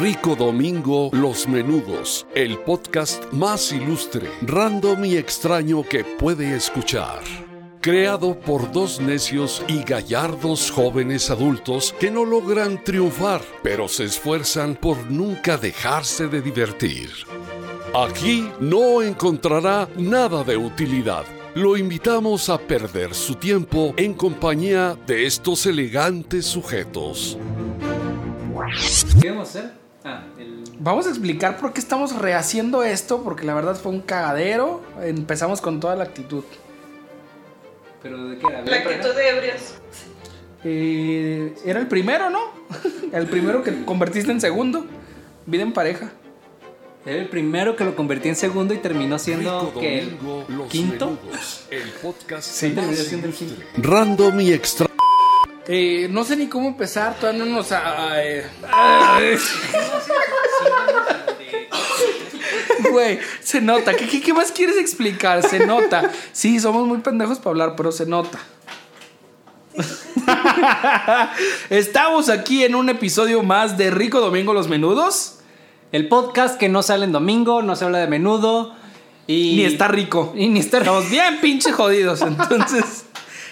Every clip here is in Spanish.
Rico Domingo Los Menudos, el podcast más ilustre, random y extraño que puede escuchar. Creado por dos necios y gallardos jóvenes adultos que no logran triunfar, pero se esfuerzan por nunca dejarse de divertir. Aquí no encontrará nada de utilidad. Lo invitamos a perder su tiempo en compañía de estos elegantes sujetos. ¿Qué vamos a hacer? Ah, el... Vamos a explicar por qué estamos rehaciendo esto, porque la verdad fue un cagadero. Empezamos con toda la actitud. ¿Pero de qué era? La actitud de ebrios. Eh, era el primero, ¿no? el primero que convertiste en segundo. Vida en pareja. Era el primero que lo convertí en segundo y terminó siendo que el quinto. Menudos, el podcast Sí, terminó siendo el quinto. random y extraño. Eh, no sé ni cómo empezar, todavía no nos... ah, eh. Güey, se nota. ¿Qué, qué, qué más quieres explicar? Se nota. Sí, somos muy pendejos para hablar, pero se nota. Estamos aquí en un episodio más de Rico Domingo Los Menudos. El podcast que no sale en domingo, no se habla de menudo y... Ni está rico. Y ni está Estamos bien pinche jodidos. Entonces,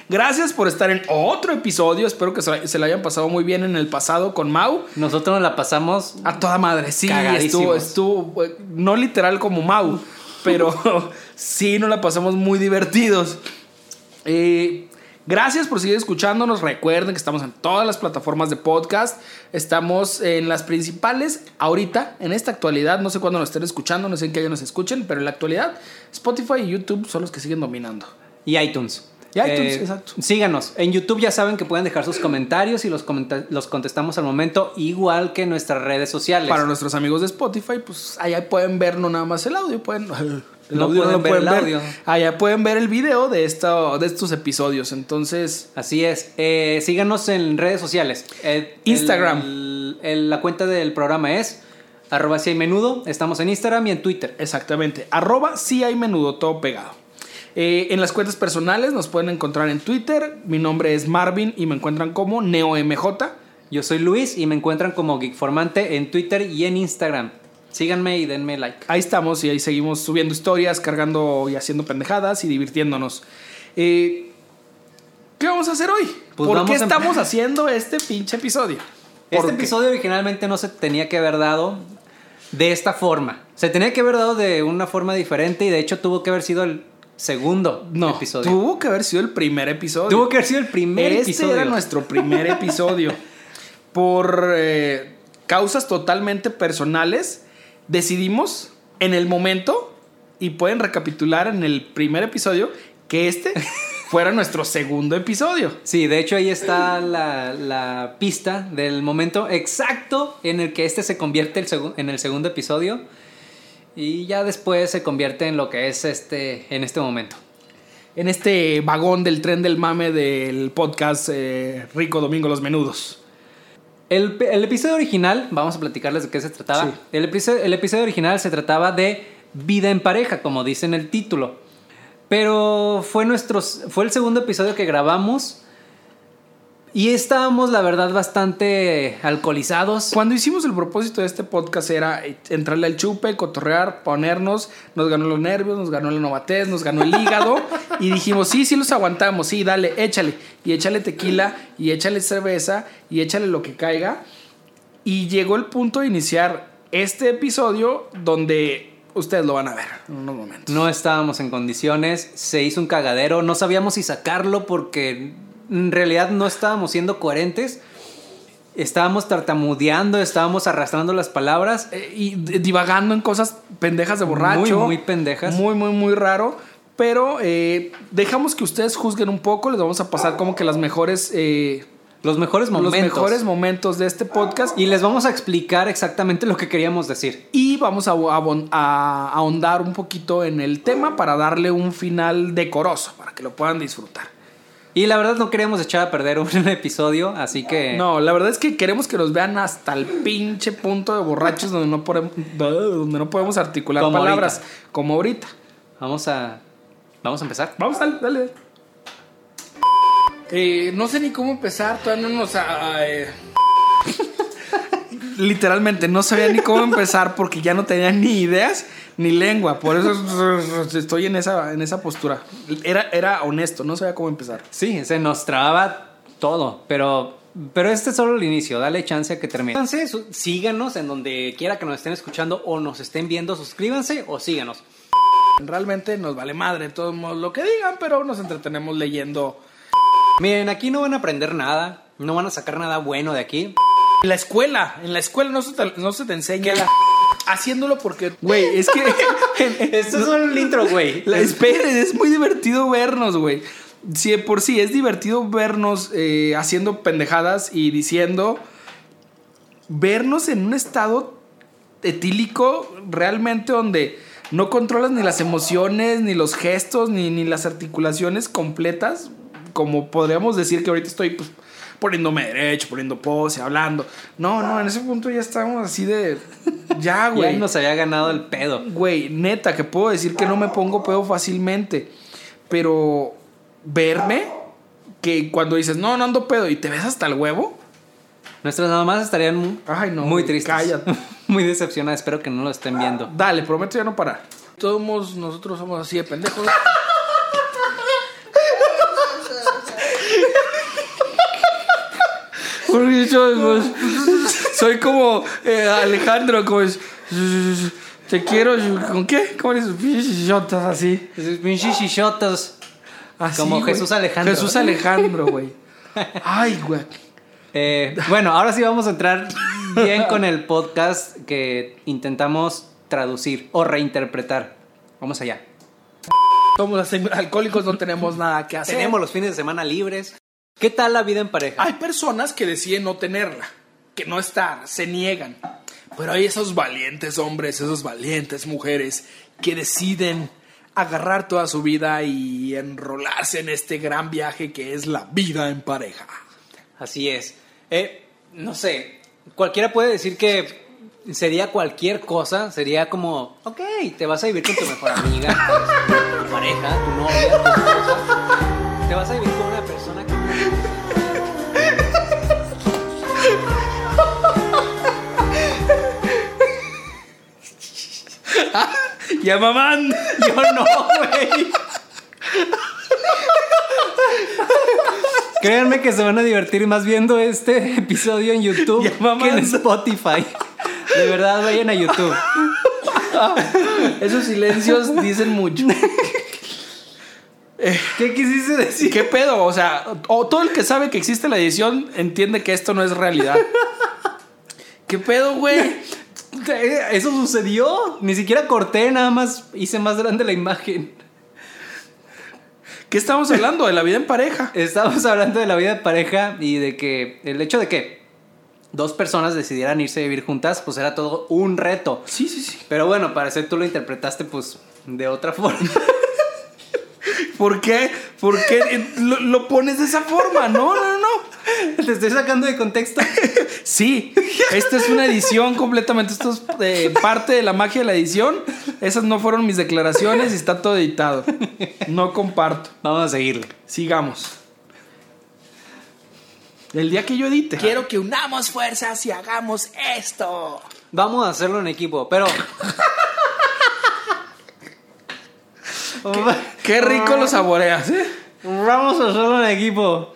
gracias por estar en otro episodio. Espero que se la hayan pasado muy bien en el pasado con Mau. Nosotros nos la pasamos A toda madre, sí, estuvo, estuvo, eh, no literal como Mau, pero sí nos la pasamos muy divertidos. Eh, gracias por seguir escuchándonos. Recuerden que estamos en todas las plataformas de podcast. Estamos en las principales ahorita, en esta actualidad. No sé cuándo nos estén escuchando, no sé en qué año nos escuchen, pero en la actualidad Spotify y YouTube son los que siguen dominando. y iTunes. ITunes, exacto. Síganos. En YouTube ya saben que pueden dejar sus comentarios y los, los contestamos al momento, igual que en nuestras redes sociales. Para nuestros amigos de Spotify, pues allá pueden ver no nada más el audio, pueden... El No audio pueden ver el audio. Allá pueden ver el video de, esta, de estos episodios. Entonces, Así es. Eh, síganos en redes sociales. Eh, Instagram. el- el- la cuenta del programa es arroba si hay menudo. Estamos en Instagram y en Twitter. exactamente, arroba si hay menudo, todo pegado. Eh, en las cuentas personales nos pueden encontrar en Twitter. Mi nombre es Marvin y me encuentran como NeoMJ. Yo soy Luis y me encuentran como Geekformante en Twitter y en Instagram. Síganme y denme like. Ahí estamos y ahí seguimos subiendo historias, cargando y haciendo pendejadas y divirtiéndonos. Eh, ¿Qué vamos a hacer hoy? Pues ¿Por qué a- estamos haciendo este pinche episodio? Este episodio originalmente no se tenía que haber dado de esta forma. Se tenía que haber dado de una forma diferente y de hecho tuvo que haber sido el segundo No, episodio. tuvo que haber sido el primer episodio. Tuvo que haber sido el primer este episodio. era nuestro primer episodio. Por eh, causas totalmente personales, decidimos en el momento, y pueden recapitular en el primer episodio, que este fuera nuestro segundo episodio. Sí, de hecho ahí está la, la pista del momento exacto en el que este se convierte el en el segundo episodio y ya después se convierte en lo que es este en este momento. En este vagón del tren del mame del podcast eh, Rico Domingo Los Menudos. El, el episodio original, vamos a platicarles de qué se trataba. Sí. El, episodio, el episodio original se trataba de vida en pareja, como dice en el título. Pero fue, nuestros, fue el segundo episodio que grabamos y estábamos, la verdad, bastante alcoholizados. Cuando hicimos el propósito de este podcast era entrarle al chupe, cotorrear, ponernos, nos ganó los nervios, nos ganó la novatez, nos ganó el hígado y dijimos, sí, sí los aguantamos, sí, dale, échale. Y échale tequila y échale cerveza y échale lo que caiga. Y llegó el punto de iniciar este episodio donde ustedes lo van a ver en unos momentos. No estábamos en condiciones, se hizo un cagadero, no sabíamos si sacarlo porque en realidad no estábamos siendo coherentes. Estábamos tartamudeando, estábamos arrastrando las palabras. Eh, y divagando en cosas pendejas de borracho. Muy, muy pendejas. Muy, muy, muy raro. Pero eh, dejamos que ustedes juzguen un poco. Les vamos a pasar como que las mejores, eh, Los mejores momentos. los mejores momentos de este podcast. Y, les vamos a explicar exactamente lo que queríamos decir. y vamos a ahondar un poquito en el tema para darle un final decoroso, para que lo puedan disfrutar. Y la verdad no queríamos echar a perder un episodio, así que... No, la verdad es que queremos que nos vean hasta el pinche punto de borrachos donde no podemos, donde no podemos articular Como palabras, ahorita. como ahorita. Vamos a... Vamos a empezar. Vamos, dale, dale. Eh, no sé ni cómo empezar, todavía no nos... ah, eh. Literalmente no sabía ni cómo empezar porque ya no tenía ni ideas ni lengua. Por eso estoy en esa, en esa postura. Era, era honesto, no sabía cómo empezar. Sí, se nos trababa todo, pero, pero este es solo el inicio. Dale chance a que termine. Entonces, síganos en donde quiera que nos estén escuchando o nos estén viendo. Suscríbanse o síganos. Realmente nos vale madre, todos modos, lo que digan, pero nos entretenemos leyendo. Miren, aquí no van a aprender nada. No van a sacar nada bueno de aquí. En la escuela, en la escuela no se te, no se te enseña haciéndolo porque, güey, es que... Esto es el intro, güey. La, esperen, es muy divertido vernos, güey. Si de por sí es divertido vernos eh, haciendo pendejadas y diciendo. Vernos en un estado etílico realmente donde no controlas ni las emociones, ni los gestos, ni, ni las articulaciones completas. Como podríamos decir que ahorita estoy pues, poniéndome derecho, poniendo pose, hablando. No, no, en ese punto ya estamos así de. Ya, Ya güey. nos había ganado el pedo. Güey, neta, que puedo decir que no me pongo pedo fácilmente. Pero verme, que cuando dices, no, no ando pedo y te ves hasta el huevo. Nuestras mamás estarían mu- Ay, no, muy tristes. cállate. muy decepcionadas. Espero que no lo estén viendo. Dale, prometo ya no parar. Todos nosotros somos así de pendejos. Porque yo, pues, soy como eh, Alejandro, como es, te quiero, ¿con qué? ¿Cómo eres? Shotas así. Chichotos. Así, Como güey. Jesús Alejandro. Jesús Alejandro, güey. Ay, güey. Eh, bueno, ahora sí vamos a entrar bien con el podcast que intentamos traducir o reinterpretar. Vamos allá. Somos alcohólicos, no tenemos nada que hacer. Tenemos los fines de semana libres. ¿Qué tal la vida en pareja? Hay personas que deciden no tenerla, que no estar, se niegan. Pero hay esos valientes hombres, esos valientes mujeres que deciden agarrar toda su vida y enrolarse en este gran viaje que es la vida en pareja. Así es. Eh, no sé, cualquiera puede decir que sería cualquier cosa, sería como, ok, te vas a vivir con tu mejor amiga, tu pareja, tu novia, tu esposa. Te vas a vivir con una persona que... Ya mamán. Yo no, güey. Créanme que se van a divertir más viendo este episodio en YouTube Ya que en. Spotify. De verdad, vayan a YouTube. Esos silencios dicen mucho. ¿Qué quisiste decir? ¿Qué pedo? O sea, o todo el que sabe que existe la edición entiende que esto no es realidad. ¿Qué pedo, güey? Eso sucedió. Ni siquiera corté, nada más hice más grande la imagen. ¿Qué estamos hablando? De la vida en pareja. Estábamos hablando de la vida de pareja y de que el hecho de que dos personas decidieran irse a vivir juntas, pues era todo un reto. Sí, sí, sí. Pero bueno, parece que tú lo interpretaste pues de otra forma. ¿Por qué? ¿Por qué lo, lo pones de esa forma? No, no, no. Te estoy sacando de contexto. Sí, esta es una edición completamente. Esto es eh, parte de la magia de la edición. Esas no fueron mis declaraciones y está todo editado. No comparto. Vamos a seguirle. Sigamos. El día que yo edite. Quiero que unamos fuerzas y hagamos esto. Vamos a hacerlo en equipo, pero. Qué rico lo saboreas, ¿eh? Vamos a hacerlo en equipo.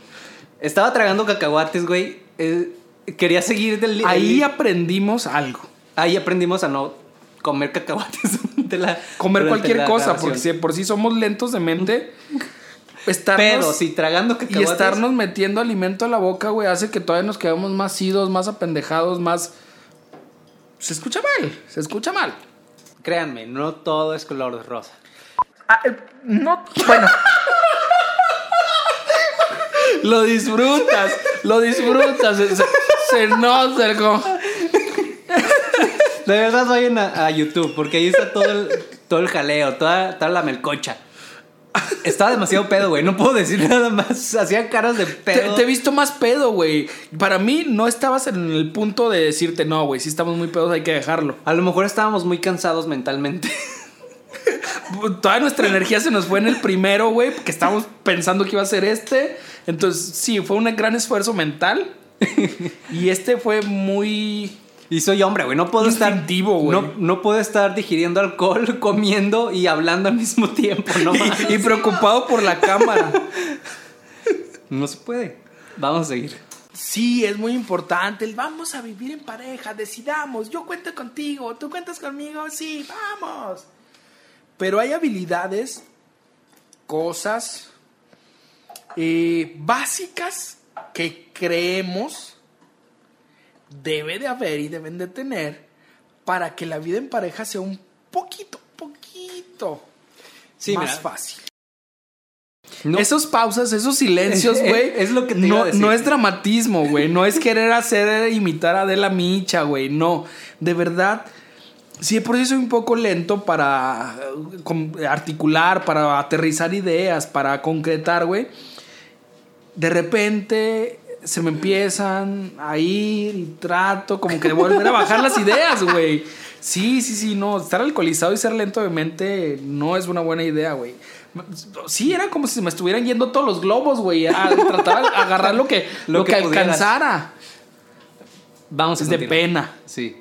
Estaba tragando cacahuates, güey. Eh, quería seguir del Ahí del- aprendimos algo. ahí aprendimos a no comer cacahuates durante la Comer cualquier la cosa, grabación. porque si de por sí somos lentos de mente, estarnos, Pero si tragando y cacahuates. estarnos metiendo alimento a la boca, güey, hace que todavía nos quedamos más idos, más apendejados, más... Se escucha mal, se escucha mal. Créanme, no todo es color de rosa. Ah, eh, no, bueno. lo disfrutas, lo disfrutas. Se, se- se nota el como- De verdad vayan a, a YouTube, porque ahí está todo el, todo el jaleo, toda, toda la melcocha. Estaba demasiado pedo, güey. No puedo decir nada más. Hacía caras de Te, pedo. te he visto más pedo, güey. Para mí no estabas en el punto de decirte, no, güey, si estamos muy pedos hay que dejarlo. A lo mejor estábamos muy cansados mentalmente. Toda nuestra energía se nos fue en el primero, güey, que estábamos pensando que iba a ser este. Entonces, sí, fue un gran esfuerzo mental. Y este fue muy Y soy hombre, güey. No puedo estar. No, no puedo estar digiriendo alcohol, comiendo y hablando al mismo tiempo. No, mames. Y preocupado por la cámara. no se puede. Vamos a seguir. Sí, es muy importante. El vamos a vivir en pareja, decidamos. Yo cuento contigo, tú cuentas conmigo, sí, vamos. Pero hay habilidades, cosas eh, básicas que creemos debe de haber y deben de tener para que la vida en pareja sea un poquito, poquito Sí, más mira. fácil. No- Esos pausas, esos silencios, güey. es lo que te iba no, a decir. no es dramatismo, güey. No es querer hacer imitar a Adela Micha, güey. No. De verdad. Sí, por sí soy un poco lento para eh, articular, para aterrizar ideas, para concretar, güey. De repente se me empiezan a ir y trato como que de volver a bajar las ideas, güey. Sí, sí, sí, no. Estar alcoholizado y ser lento de mente no es una buena idea, güey. Sí, era como si se me estuvieran yendo todos los globos, güey. A tratar de agarrar lo que, lo Lo que, alcanzara. Vamos a Es de pena. Sí.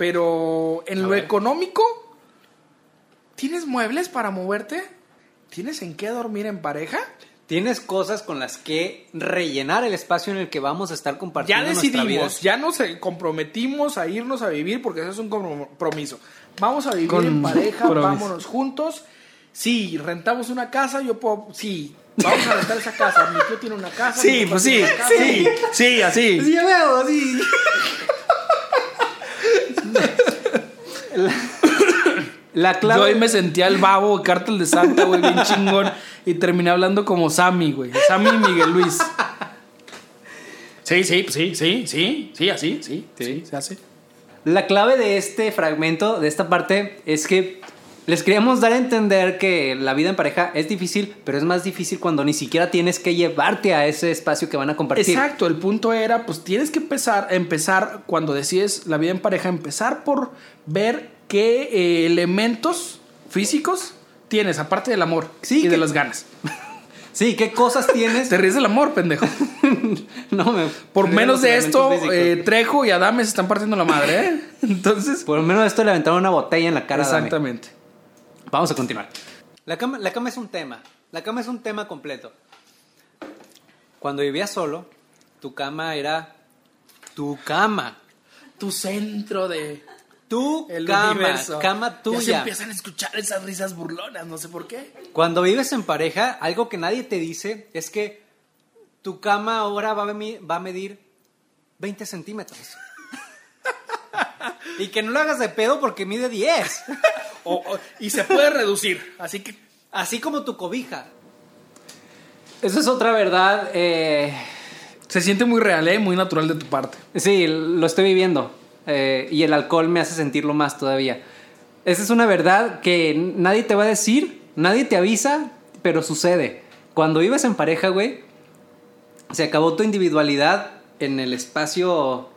Pero en A lo ver. económico, ¿tienes muebles para moverte? ¿Tienes en qué dormir en pareja? Tienes cosas con las que rellenar el espacio en el que vamos a estar compartiendo Ya nuestra vida. decidimos, ya nos comprometimos a irnos a vivir porque eso es un compromiso. Vamos a vivir Con en pareja, vámonos juntos. Sí, rentamos una casa, yo puedo, sí, vamos a rentar esa casa. Mi tío tiene una casa. Sí, pues sí, casa. sí. sí, así. ya veo, sí. La, la Yo clave. ahí me sentía el babo de Cártel de Santa, güey, bien chingón. Y terminé hablando como Sammy, güey. Sammy y Miguel Luis. Sí, sí, pues sí, sí, sí, sí, así, sí, Sí. sí, se hace. La clave de este fragmento, de esta parte, es que les queríamos dar a entender que la vida en pareja es difícil, pero es más difícil cuando ni siquiera tienes que llevarte a ese espacio que van a compartir. Exacto, el punto era, pues tienes que empezar, empezar cuando decides la vida en pareja, empezar por ver qué eh, elementos físicos tienes, aparte del amor Sí, y de las ganas. Sí, ¿qué cosas tienes? Te ríes del amor, pendejo. no, me, Por me menos de esto, eh. Trejo y Adame se están partiendo la madre, ¿eh? Entonces, Por menos de esto le aventaron una botella en la cara. a Dame. Vamos a continuar. La cama, la cama es un tema. La cama es un tema completo. Cuando vivías solo, tu cama era tu cama. Tu centro de Tu el cama. universo. Cama Ya se tuya. empiezan a escuchar esas risas burlonas, no sé por qué. Cuando vives en pareja, algo que nadie te dice es que tu cama ahora va a, medi- va a medir 20 centímetros. y que no lo hagas de pedo porque mide 10. O- o- y se puede reducir, así que Así como tu cobija. Eso es otra verdad. eh, se siente muy real, ¿eh? Muy natural de tu parte. Sí, lo estoy viviendo. eh, y el alcohol me hace sentirlo más todavía. Esa es una verdad que nadie te va a decir, nadie te avisa, pero sucede. Cuando vives en pareja, güey, se acabó tu individualidad en el espacio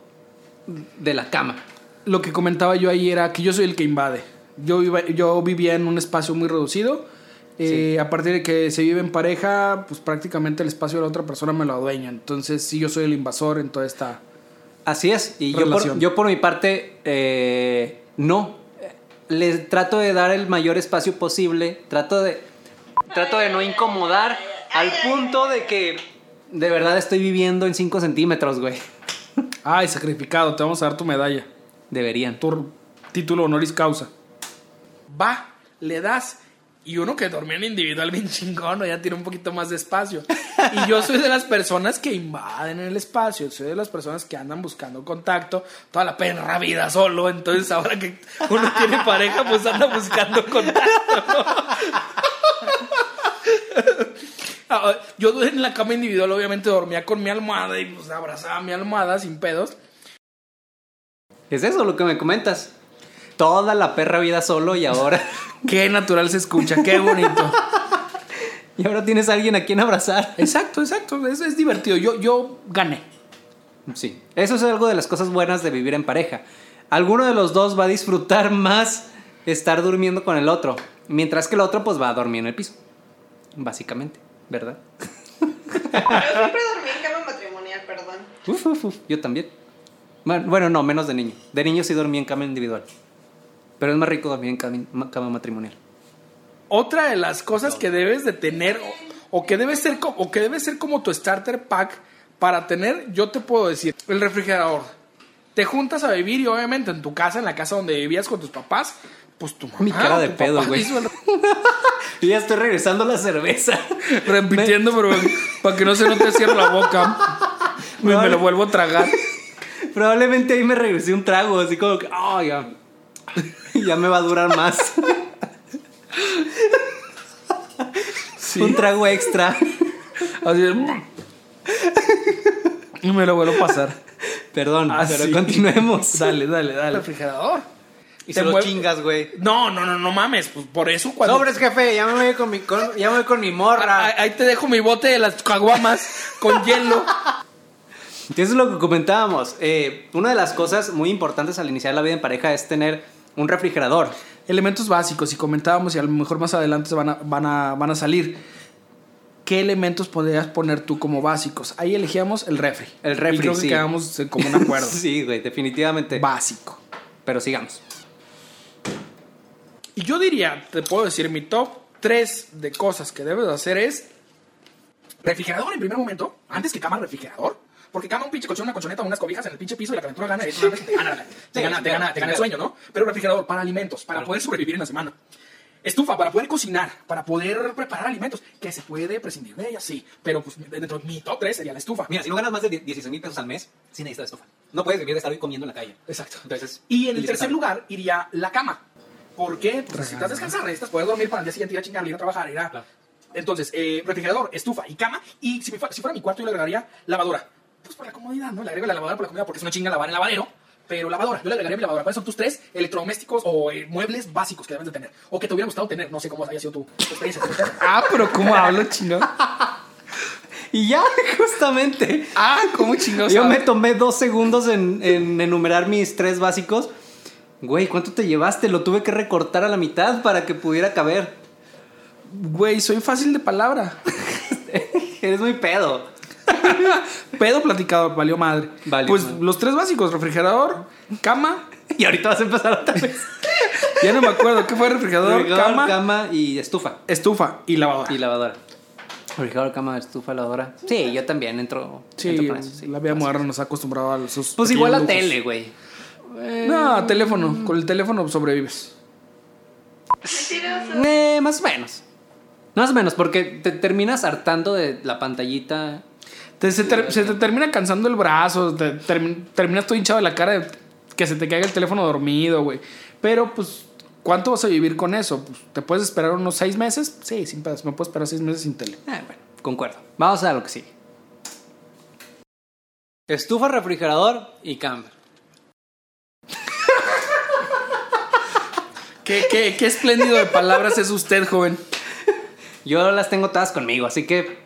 de la cama. Lo que comentaba yo ahí era que yo soy el que invade. Yo, iba- yo vivía en un espacio muy reducido. Eh, A partir de que se vive en pareja, pues prácticamente el espacio de la otra persona me lo adueña. Entonces, sí, yo soy el invasor en toda esta. Así es. Y yo por, Relación. yo por mi parte, eh, no. Le trato de dar el mayor espacio posible. Trato de, trato de no incomodar al punto de que de verdad estoy viviendo en 5 centímetros, güey. Ay, sacrificado, te vamos a dar tu medalla. Deberían. Tu título honoris causa. Va, le das. Y uno que dormía en individual bien chingón, ya tiene un poquito más de espacio. Y yo soy de las personas que invaden el espacio, soy de las personas que andan buscando contacto, toda la perra vida solo. Entonces, ahora que uno tiene pareja, pues anda buscando contacto. ¿No? Ah, Yo en la cama individual, obviamente, dormía con mi almohada y pues abrazaba mi almohada sin pedos. ¿Es eso lo que me comentas? Toda la perra vida solo y ahora, Qué natural se escucha, qué bonito. y ahora tienes a alguien a quien abrazar. Exacto, exacto. Es, es divertido. Yo, yo gané. Sí, eso es algo de las cosas buenas de vivir en pareja. Alguno de los dos va a disfrutar más estar durmiendo con el otro, mientras que el otro pues va a dormir en el piso. Básicamente, ¿verdad? Yo siempre dormí en cama matrimonial, perdón. Uf, uf, uf, Yo también. Bueno, no, menos de niño. De niño sí dormía en cama individual. Pero es más rico dormir en cama, cama matrimonial. Otra de las cosas que debes de tener o, o que debe ser o que debe ser como tu starter pack para tener, yo te puedo decir, el refrigerador. Te juntas a vivir y obviamente en tu casa, en la casa donde vivías con tus papás, pues tu mamá Mi cara de pedo, güey. el- Y ya estoy regresando a la cerveza. repitiendo, pero para que no se note cierro la boca. Me lo vuelvo a tragar. Probablemente ahí me regresé un trago, así como que, oh, ya. ya me va a durar más. Un trago extra. Así "Mm". Y me lo vuelvo a pasar. Perdón, Así. pero continuemos. Dale, dale, dale. Refrigerador. Y Te se lo chingas, güey. No, no, no, no mames. Pues por eso cuando. Sobres, jefe, ya me voy con mi, con- ya me voy con mi morra. Ahí, ahí te dejo mi bote de las caguamas con hielo. Eso es lo que comentábamos. Eh, una de las cosas muy importantes al iniciar la vida en pareja es tener un refrigerador. Elementos básicos, y comentábamos, y a lo mejor más adelante se van a, van a, van a salir. ¿Qué elementos podrías poner tú como básicos? Ahí elegíamos el refri. El refri, Y creo que sí. quedamos en común acuerdo. sí, güey, definitivamente. Básico. Pero sigamos. Y yo diría, te puedo decir, mi top 3 de cosas que debes hacer es refrigerador en primer momento, antes que cama, refrigerador. Porque cama, un pinche colchón, una colchoneta, unas cobijas en el pinche piso y la calentura gana, eso, te gana, te gana, te gana, te gana el sueño, ¿no? Pero refrigerador para alimentos, para poder sobrevivir en la semana. Estufa para poder cocinar, para poder preparar alimentos, que se puede prescindir de ella, sí. Pero pues dentro de mi top 3 sería la estufa. Mira, si no ganas más de 16 mil pesos al mes, sí necesitas estufa. No puedes vivir de estar hoy comiendo en la calle. Exacto. Entonces, Y en el tercer lugar iría la cama. ¿Por qué? Pues necesitas descansar, necesitas poder dormir para el día siguiente ir a chingar, ir a trabajar, ir a... Claro. Entonces, eh, refrigerador, estufa y cama. Y si, si fuera mi cuarto, yo le agregaría lavadora. Pues por la comodidad, ¿no? Le agrego la lavadora por la comodidad porque es una chinga lavar en lavadero. Pero lavadora, yo le agregaría mi lavadora. ¿Cuáles son tus tres electrodomésticos o eh, muebles básicos que debes de tener? O que te hubiera gustado tener. No sé cómo haya sido tu, tu experiencia. Ah, pero ¿cómo hablo, chino? Y ya, justamente. Ah, ¿cómo chingados? Yo me tomé dos segundos en, en enumerar mis tres básicos. Güey, ¿cuánto te llevaste? Lo tuve que recortar a la mitad para que pudiera caber. Güey, soy fácil de palabra. Eres muy pedo. Pedo platicado, valió madre. Valió pues madre. los tres básicos, refrigerador, cama. Y ahorita vas a empezar otra vez. Ya no me acuerdo. ¿Qué fue refrigerador, Refrigerador, cama, cama y estufa. estufa y lavadora? Y lavadora. Refrigerador, cama, estufa, lavadora. Sí, yo también entro, Sí, entro con eso. Sí. la vida moderna nos ha acostumbrado a sus. Pues igual la lujos. tele, güey. No, teléfono. Con el teléfono sobrevives. Eh, más o menos. Más o menos, porque te terminas hartando de la pantallita. Te- se, ter- se te termina cansando el brazo. te- termi- terminas todo hinchado de la cara de que se te caiga el teléfono dormido, güey. Pero, pues, ¿cuánto vas a vivir con eso? Pues, ¿Te puedes esperar unos seis meses? Sí, sin pedos. Me puedo esperar seis meses sin tele. Eh, bueno, concuerdo. Vamos a lo que sigue. Estufa, refrigerador y cama. ¿Qué, qué, qué espléndido de palabras es usted, joven. Yo las tengo todas conmigo, así que.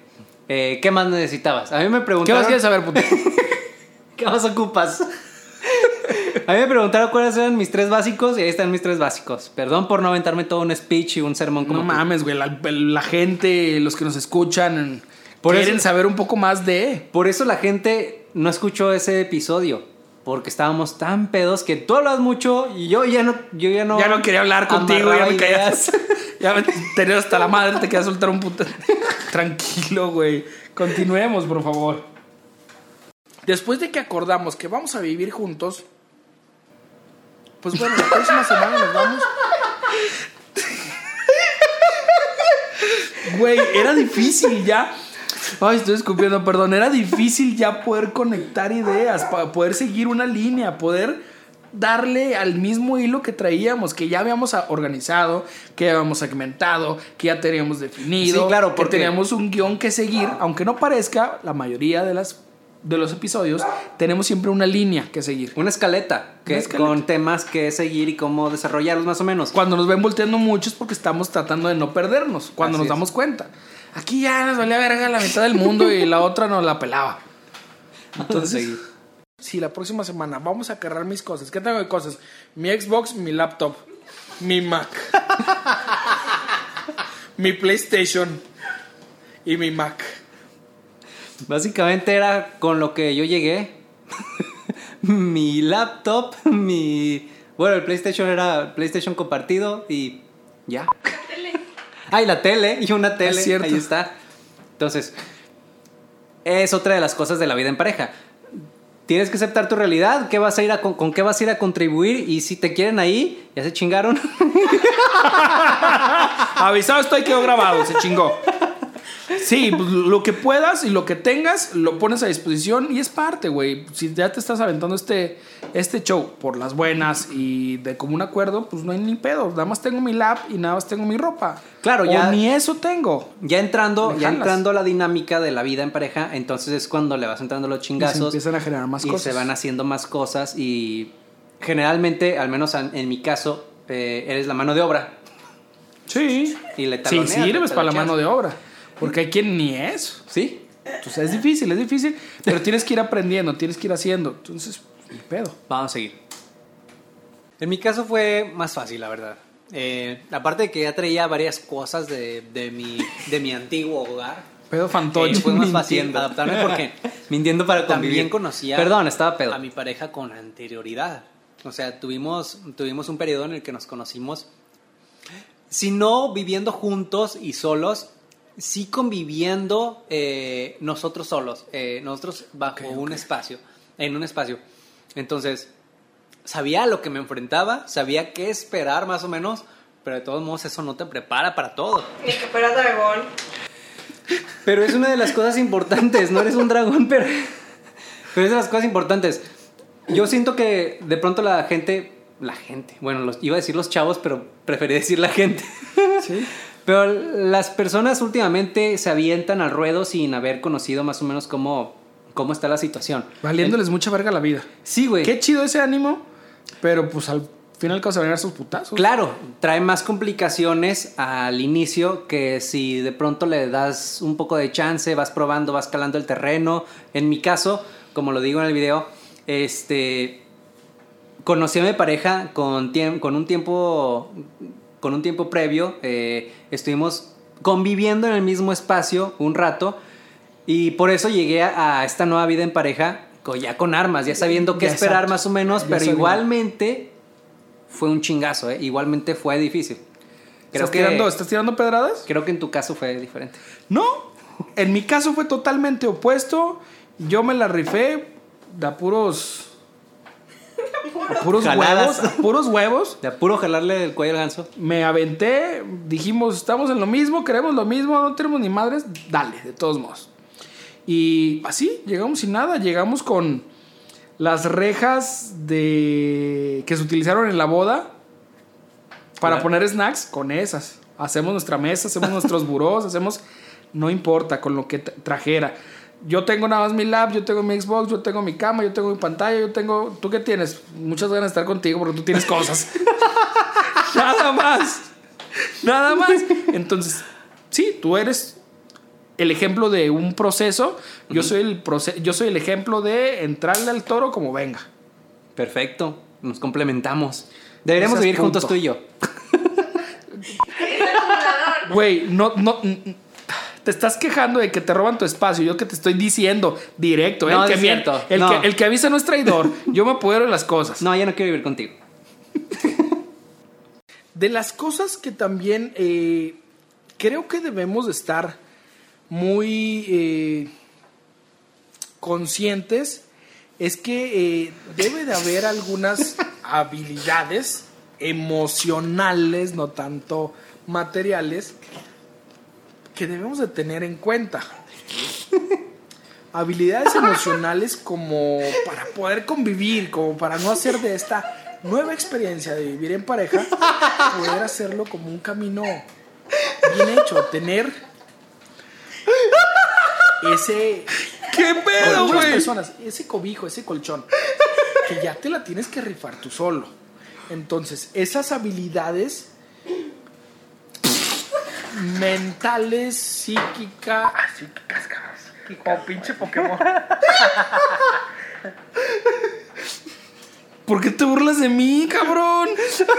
eh, ¿Qué más necesitabas? A mí me ¿Qué preguntaron. más quieres saber, puto? ¿Qué más ocupas? A mí me preguntaron cuáles eran mis tres básicos y ahí están mis tres básicos. Perdón por no aventarme todo un speech y un sermón como No tú. mames, güey. La, la gente, los que nos escuchan, Por quieren eso- saber un poco más de. Por eso la gente no escuchó ese episodio. Porque estábamos tan pedos que tú hablas mucho y yo ya no, yo ya no. Ya no quería hablar contigo, ya me callas. Ya me tenía hasta la madre, te quedas soltar un puto. Tranquilo, güey. Continuemos, por favor. Después de que acordamos que vamos a vivir juntos, pues bueno, la próxima semana nos vamos. Güey, era difícil ya. Ay, estoy escupiendo, perdón. Era difícil ya poder conectar ideas, para poder seguir una línea, poder darle al mismo hilo que traíamos, que ya habíamos organizado, que ya habíamos segmentado, que ya teníamos definido, Sí, claro, que porque- teníamos un guion que seguir, aunque no parezca, la mayoría de las de los episodios tenemos siempre una línea que seguir. Una escaleta, que, Una escaleta. con temas que seguir y cómo desarrollarlos más o menos. Cuando nos ven volteando mucho es porque estamos tratando de no perdernos, cuando Así nos es. damos cuenta. Aquí ya nos valía verga la mitad del mundo y la otra nos la pelaba. Entonces, si la próxima semana vamos a cargar mis cosas, ¿qué tengo de cosas? Mi Xbox, mi laptop, mi Mac, mi PlayStation y mi Mac. Básicamente era con lo que yo llegué. mi laptop, mi... Bueno, el PlayStation era PlayStation compartido y ya. Ah, y la tele, y una tele, Es cierto. ahí está. Entonces, es otra de las cosas de la vida en pareja. Tienes que aceptar tu realidad, qué vas a ir a, con, con qué vas a ir a contribuir y si te quieren ahí, ya se chingaron. Avisado estoy, quedó grabado, se chingó. Sí, pues, lo que puedas y lo que tengas lo pones a disposición y es parte, güey. Si ya te estás aventando este, este show por las buenas y de común acuerdo, pues no hay ni pedo. Nada más tengo mi lap y nada más tengo mi ropa. Claro, O ya- ni eso tengo. Ya entrando, ya entrando a la dinámica de la vida en pareja, entonces es cuando le vas entrando los Y se chingazos empiezan a generar más y cosas. se van haciendo más cosas y generalmente, al menos en, mi caso, eh, eres la mano de obra Sí. y le Sí, taloneas, sirves para la mano de obra. Porque hay quien ni es. Sí, Entonces es difícil, es difícil. Pero tienes que ir aprendiendo, tienes que ir haciendo. Entonces, ni pedo. vamos a seguir. En mi caso fue más fácil, la verdad. Eh, aparte de que ya traía varias cosas de, de, mi, de mi antiguo hogar, Pedo eh, fantoche. fue más fácil Mintiendo. adaptarme porque Mintiendo para convivir. también conocía Perdón, estaba pedo. a mi pareja con anterioridad. O sea, tuvimos, tuvimos un periodo en el que nos conocimos, si no viviendo juntos y solos, sí conviviendo eh, nosotros solos, eh, nosotros bajo un espacio, en un espacio. Entonces, sabía a lo que me enfrentaba, sabía qué esperar más o menos, pero de todos modos eso no te prepara para todo. Ni que fuera dragón. Pero es una de las cosas importantes, no eres un dragón, pero, pero es de las cosas importantes. Yo siento que de pronto la gente, la gente, bueno, los, iba a decir los chavos, pero preferí decir la gente. Sí. Pero las personas últimamente se avientan al ruedo sin haber conocido más o menos cómo, cómo está la situación. Valiéndoles mucha verga la vida. Sí, güey. Qué chido ese ánimo, pero pues al final se van a ganar sus putazos. Claro, trae más complicaciones al inicio que si de pronto le das un poco de chance, vas probando, vas calando el terreno. En mi caso, como lo digo en el video, este conocí a mi pareja con, con un tiempo con un tiempo previo. eh, estuvimos conviviendo en el mismo espacio un rato y por eso llegué a, a esta nueva vida en pareja ya con armas, ya sabiendo qué Ya, esperar exacto. más o menos, Ya pero sabía. igualmente fue un chingazo, ¿eh? igualmente fue difícil. Creo ¿Estás, que, tirando, ¿Estás tirando pedradas? creo que en tu caso fue diferente. No. En mi caso fue totalmente opuesto. Yo me la rifé de puros. puros Jaladas. huevos. puros huevos. De apuro jalarle el cuello al ganso. Me aventé. Dijimos, estamos en lo mismo, queremos lo mismo, no tenemos ni madres. Dale, de todos modos. Y así, llegamos sin nada. Llegamos con las rejas de que se utilizaron en la boda para Claro. poner snacks con esas. Hacemos nuestra mesa, hacemos nuestros burós, hacemos no importa con lo que tra- trajera. Yo tengo nada más mi lap, yo tengo mi Xbox, yo tengo mi cama, yo tengo mi pantalla, yo tengo. ¿Tú qué tienes? Muchas ganas de estar contigo porque tú tienes cosas. Nada más. Nada más. Entonces, sí, tú eres el ejemplo de un proceso. Yo soy el proce- yo soy el ejemplo de entrarle al toro como venga. Perfecto, nos complementamos. Deberíamos vivir juntos tú y yo. Güey, no, no. Te estás quejando de que te roban tu espacio. Yo que te estoy diciendo directo. No, el, que el, No. que, el que avisa no es traidor. Yo me apodero de las cosas. No, ya no quiero vivir contigo. De las cosas que también eh, creo que debemos de estar muy eh, conscientes es que eh, debe de haber algunas habilidades emocionales, no tanto materiales, que debemos de tener en cuenta. Habilidades emocionales como para poder convivir, como para no hacer de esta nueva experiencia de vivir en pareja, poder hacerlo como un camino bien hecho, tener ese ¿Qué algunas personas, ese cobijo, ese colchón, que ya te la tienes que rifar tú solo. Entonces, esas habilidades mentales, psíquicas, ah, psíquicas, cabrón, como pinche Pokémon. ¿Por qué te burlas de mí, cabrón?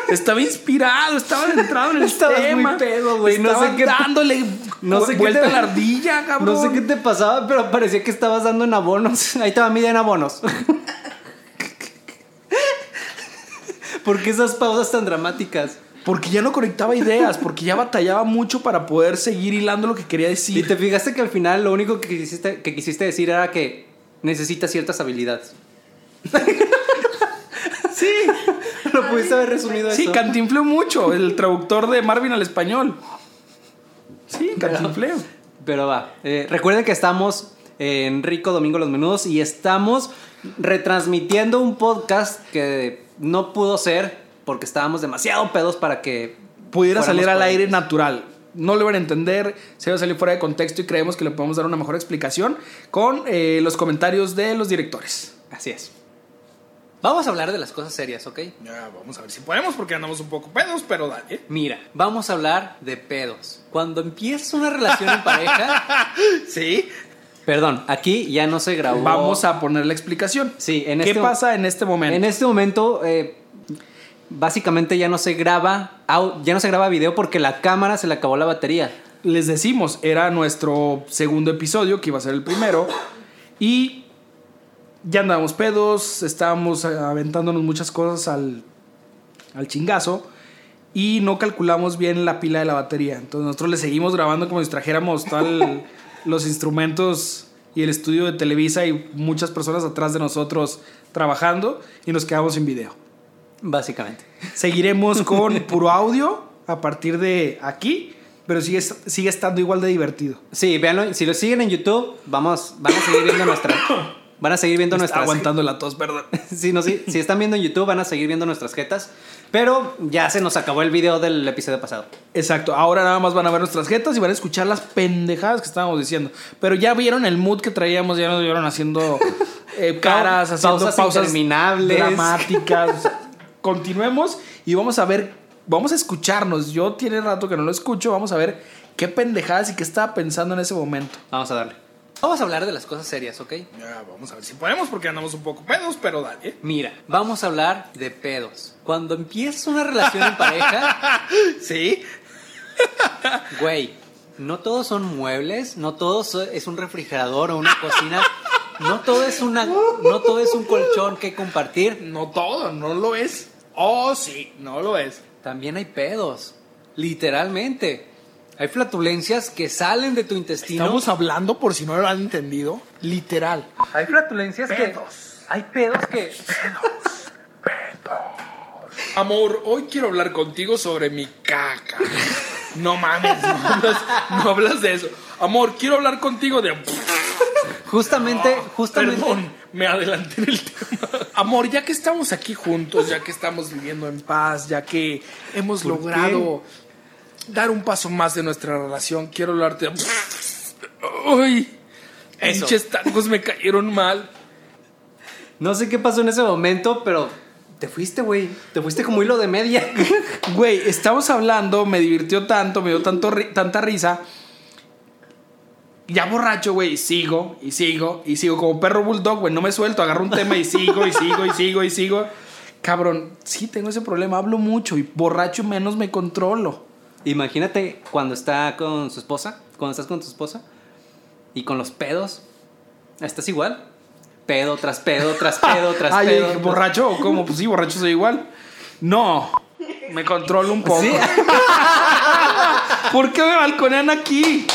Estaba inspirado, estaba entrado en el Estabas tema. muy pedo, güey, no Estaba sé qué- dándole no sé qué vuelta te- a la ardilla. cabrón. No sé qué te pasaba, pero parecía que estabas dando en abonos. Ahí te va mi en abonos. ¿Por qué esas pausas tan dramáticas? Porque ya no conectaba ideas, porque ya batallaba mucho para poder seguir hilando lo que quería Y decir. te fijaste que al final lo único que quisiste, que quisiste decir era que necesitas ciertas habilidades. Sí, Lo pudiste haber resumido sí, eso. cantinfleo mucho. El traductor de Marvin al español. Sí, cantinfleo. Pero va. eh, recuerden que estamos en Rico Domingo Los Menudos y estamos retransmitiendo un podcast que no pudo ser porque estábamos demasiado pedos para que Pudiera salir al aire natural. No lo van a entender, se va a salir fuera de contexto y creemos que le podemos dar una mejor explicación con eh, los comentarios de los directores. Así es. Vamos a hablar de las cosas serias, ¿ok? Ya, vamos a ver si podemos porque andamos un poco pedos, pero dale. Mira, vamos a hablar de pedos. Cuando empiezas una relación en pareja, Sí. Perdón, aquí ya no se grabó. Vamos a poner la explicación. Sí, en ¿Qué este- pasa en este momento? En este momento, eh, básicamente ya no se graba, ya no se graba video porque la cámara se le acabó la batería. Les decimos, era nuestro segundo episodio, que iba a ser el primero, y ya andábamos pedos, estábamos aventándonos muchas cosas al, al chingazo, y no calculamos bien la pila de la batería. Entonces nosotros le seguimos grabando como si trajéramos tal, los instrumentos y el estudio de Televisa y muchas personas atrás de nosotros trabajando, y nos quedamos sin video. Básicamente. Seguiremos con puro audio a partir de aquí, pero sigue, sigue estando igual de divertido. Sí, véanlo. Si lo siguen en YouTube, vamos, van a seguir viendo nuestra. Van a seguir viendo Está nuestras. aguantando la tos, perdón. Sí, no, sí, si están viendo en YouTube, van a seguir viendo nuestras jetas. Pero ya se nos acabó el video del episodio pasado. Exacto, ahora nada más van a ver nuestras jetas y van a escuchar las pendejadas que estábamos diciendo. Pero ya vieron el mood que traíamos, ya nos vieron haciendo eh, caras, haciendo Pausas pausas, interminables. dramáticas. Continuemos y vamos a ver, vamos a escucharnos. Yo tiene rato que no lo escucho, vamos a ver qué pendejadas y qué estaba pensando en ese momento. Vamos a darle. vamos a hablar de las cosas serias, ¿ok? Ya, vamos a ver si podemos porque andamos un poco pedos, pero dale. Mira, vamos a hablar de pedos. Cuando empiezas una relación en pareja, Sí, güey, no todos son muebles, no todo so- es un refrigerador o una cocina, no todo es una, no todo es un colchón que compartir. no todo, no lo es. Oh, sí, no lo es. También hay pedos, literalmente. Hay flatulencias que salen de tu intestino. Estamos hablando, por si no lo han entendido, literal. Hay flatulencias que hay pedos que Amor, hoy quiero hablar contigo sobre mi caca. No mames, no hablas, no hablas de eso. Amor, quiero hablar contigo de... justamente, justamente Perdón, me adelanté en el tema. Amor, ya que estamos aquí juntos, ya que estamos viviendo en paz, ya que hemos logrado dar un paso más de nuestra relación, quiero hablarte de... Uy, pinches tacos me cayeron mal. No sé qué pasó en ese momento, pero te fuiste, güey. Te fuiste como hilo de media. Güey, estamos hablando, me divirtió tanto, me dio tanto, ri- tanta risa. Ya borracho, güey, y sigo, y sigo, y sigo. Como perro bulldog, güey, no me suelto, agarro un tema y sigo, y sigo, y sigo, y sigo. Cabrón, sí tengo ese problema, hablo mucho y borracho menos me controlo. Imagínate cuando está con su esposa, cuando estás con tu esposa y con los pedos. ¿Estás igual? Pedo tras pedo, tras pedo, tras Ay, pedo. dije, ¿borracho o cómo? Pues sí, borracho soy igual. No, me controlo un poco. Sí. ¿Por qué me balconean aquí?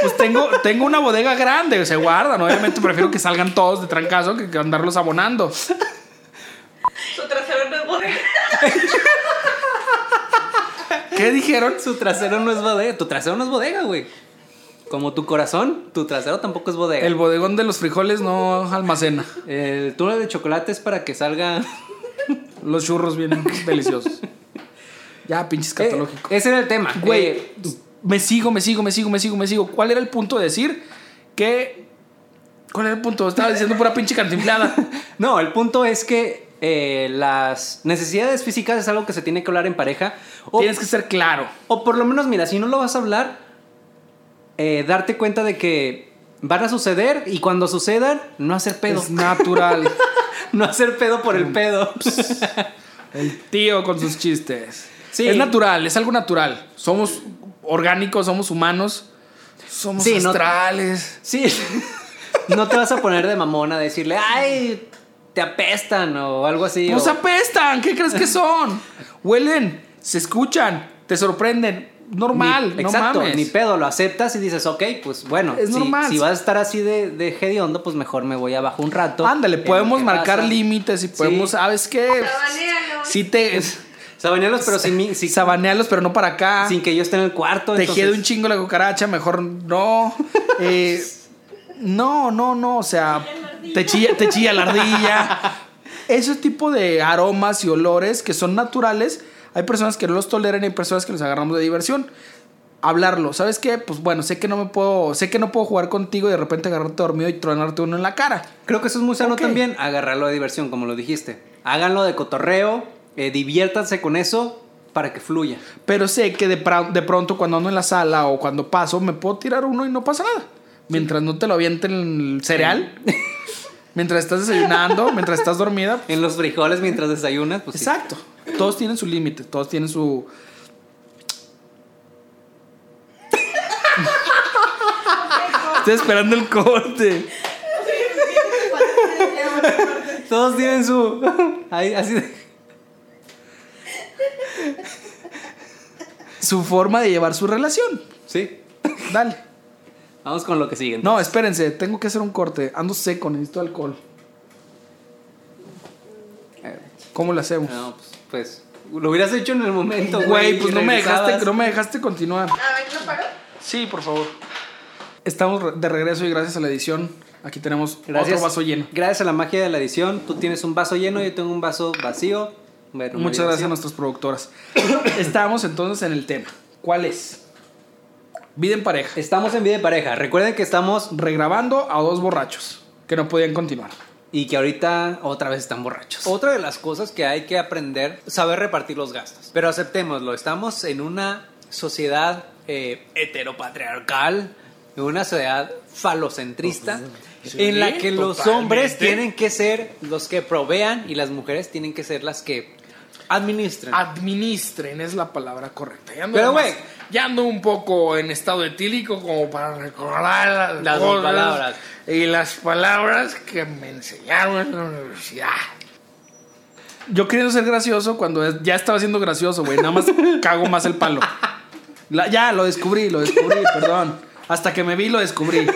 Pues tengo, tengo una bodega grande, se guardan. Obviamente prefiero que salgan todos de trancazo que andarlos abonando. Su trasero no es bodega. ¿Qué dijeron? Su trasero no es bodega. Tu trasero no es bodega, güey. Como tu corazón, tu trasero tampoco es bodega. El bodegón de los frijoles no almacena. El túnel de chocolate es para que salga. Los churros vienen deliciosos. Ya, pinches Eh, catológico. ese era el tema. Güey, Eh, me sigo, me sigo, me sigo, me sigo, me sigo. ¿Cuál era el punto de decir que... ¿Cuál era el punto? Estaba diciendo pura pinche cantinflada. no, el punto es que eh, las necesidades físicas es algo que se tiene que hablar en pareja. O, Tienes que ser claro. o por lo menos, mira, si no lo vas a hablar, eh, darte cuenta de que van a suceder y cuando sucedan, no hacer pedo. Es natural. no hacer pedo por el pedo. El tío con sus chistes. Sí. Es natural, es algo natural. Somos orgánicos, somos humanos. Somos Sí, no-. Sí. no te vas a poner de mamón a decirle, ay, te apestan o algo así. Pues o- apestan, ¿qué crees que son? Huelen, se escuchan, te sorprenden. Normal, Ni- no exacto, mames. ni pedo, lo aceptas y dices, ok, pues bueno, Es si, normal. si vas a estar así de, de hediondo, pues mejor me voy abajo un rato. Ándale, podemos marcar pasa. límites y podemos, Sí. ¿sabes qué? Sí te Sabanearlos, pero sin, mí- sin, sabanealos, pero no para acá. sin que yo esté en el cuarto. te entonces- un chingo la cucaracha, mejor no. Eh, no, no, no, o sea, te chilla, te chilla la ardilla. Ese tipo de aromas y olores que son naturales, hay personas que no los toleran y hay personas que los agarramos de diversión. Hablarlo, ¿sabes qué? Pues bueno, sé que no me puedo, sé que no puedo jugar contigo y de repente agarrarte dormido y tronarte uno en la cara. Creo que eso es muy sano también, agarrarlo de diversión, como lo dijiste. Háganlo de cotorreo, eh, diviértanse con eso para que fluya. Pero sé que de, pronto cuando ando en la sala o cuando paso, me puedo tirar uno y no pasa nada. Mientras no te lo avienten en el cereal, mientras estás desayunando, mientras estás dormida. En los frijoles mientras desayunas, pues sí. Exacto. Todos tienen su límite, todos tienen su... Estoy esperando el corte. Todos tienen su... Ahí, así de- Su forma de llevar su relación. Sí. Dale. Vamos con lo que sigue. No, espérense, tengo que hacer un corte. Ando seco, necesito alcohol. ¿Cómo lo hacemos? No, pues, pues, lo hubieras hecho en el momento, güey. Güey, pues y no me, dejaste, no me dejaste continuar. A ver, ¿lo paro? Sí, por favor. Estamos re- de regreso y gracias a la edición, aquí tenemos Gracias, otro vaso lleno. Gracias a la magia de la edición, tú tienes un vaso lleno, yo tengo un vaso vacío. Bueno, Muchas gracias a nuestras productoras. Estamos entonces en el tema. ¿Cuál es? Vida en pareja. Estamos en vida de pareja. Recuerden que estamos Regrabando a dos borrachos que no podían continuar. y que ahorita otra vez están borrachos. Otra de las cosas que hay que aprender, saber repartir los gastos. Pero aceptémoslo, estamos en una sociedad eh, heteropatriarcal, en una sociedad falocentrista, en la que los hombres tienen que ser los que provean y las mujeres tienen que ser las que administren. Administren es la palabra correcta. Ya ando Pero, güey. Ya ando un poco en estado etílico como para recordar las, Las dos palabras. Y las palabras que me enseñaron en la universidad. Yo queriendo ser gracioso cuando ya estaba siendo gracioso, güey. Nada más cago más el palo. La- ya, lo descubrí, lo descubrí, perdón. Hasta que me vi, lo descubrí.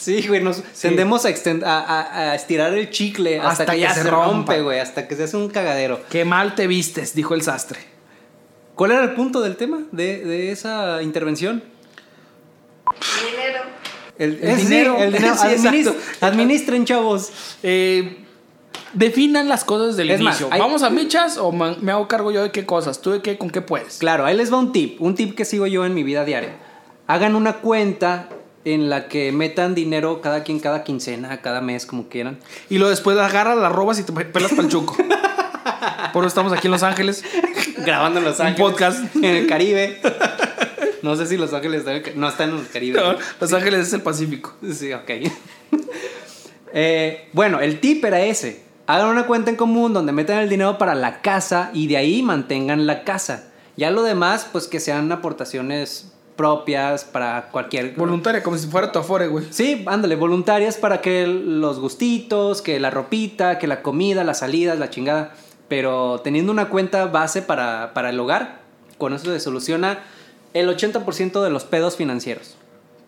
Sí, güey, nos tendemos a, extend- a, a- a estirar el chicle hasta, Hasta que, que ya se rompe, güey, hasta que se hace un cagadero. Qué mal te vistes, dijo el sastre. ¿Cuál era el punto del tema de, de esa intervención? Dinero. El, El eh, sí, dinero. el dinero. Sí, Adminis- exacto. administren, chavos. Eh, definan las cosas del Es más, inicio. hay- ¿Vamos a michas o me hago cargo yo de qué cosas? ¿Tú de qué? ¿Con qué puedes? Claro, ahí les va un tip, un tip que sigo yo en mi vida diaria. Hagan una cuenta en la que metan dinero cada quien cada quincena, cada mes, como quieran. Y luego después agarras las robas y te pelas para el chuco. Por eso estamos aquí en Los Ángeles. Grabando en Los Un Ángeles. podcast. En el Caribe. No sé si Los Ángeles está en el no está en el Caribe. No, Los Ángeles es el Pacífico. Sí, ok. Eh, bueno, el tip era ese. Hagan una cuenta en común donde metan el dinero para la casa y de ahí mantengan la casa. Ya lo demás, pues que sean aportaciones propias para cualquier... Voluntaria, como si fuera tu afore, güey. Sí, ándale, voluntarias para que los gustitos, que la ropita, que la comida, las salidas, la chingada. Pero teniendo una cuenta base para, para el hogar, con eso se soluciona el 80% de los pedos financieros.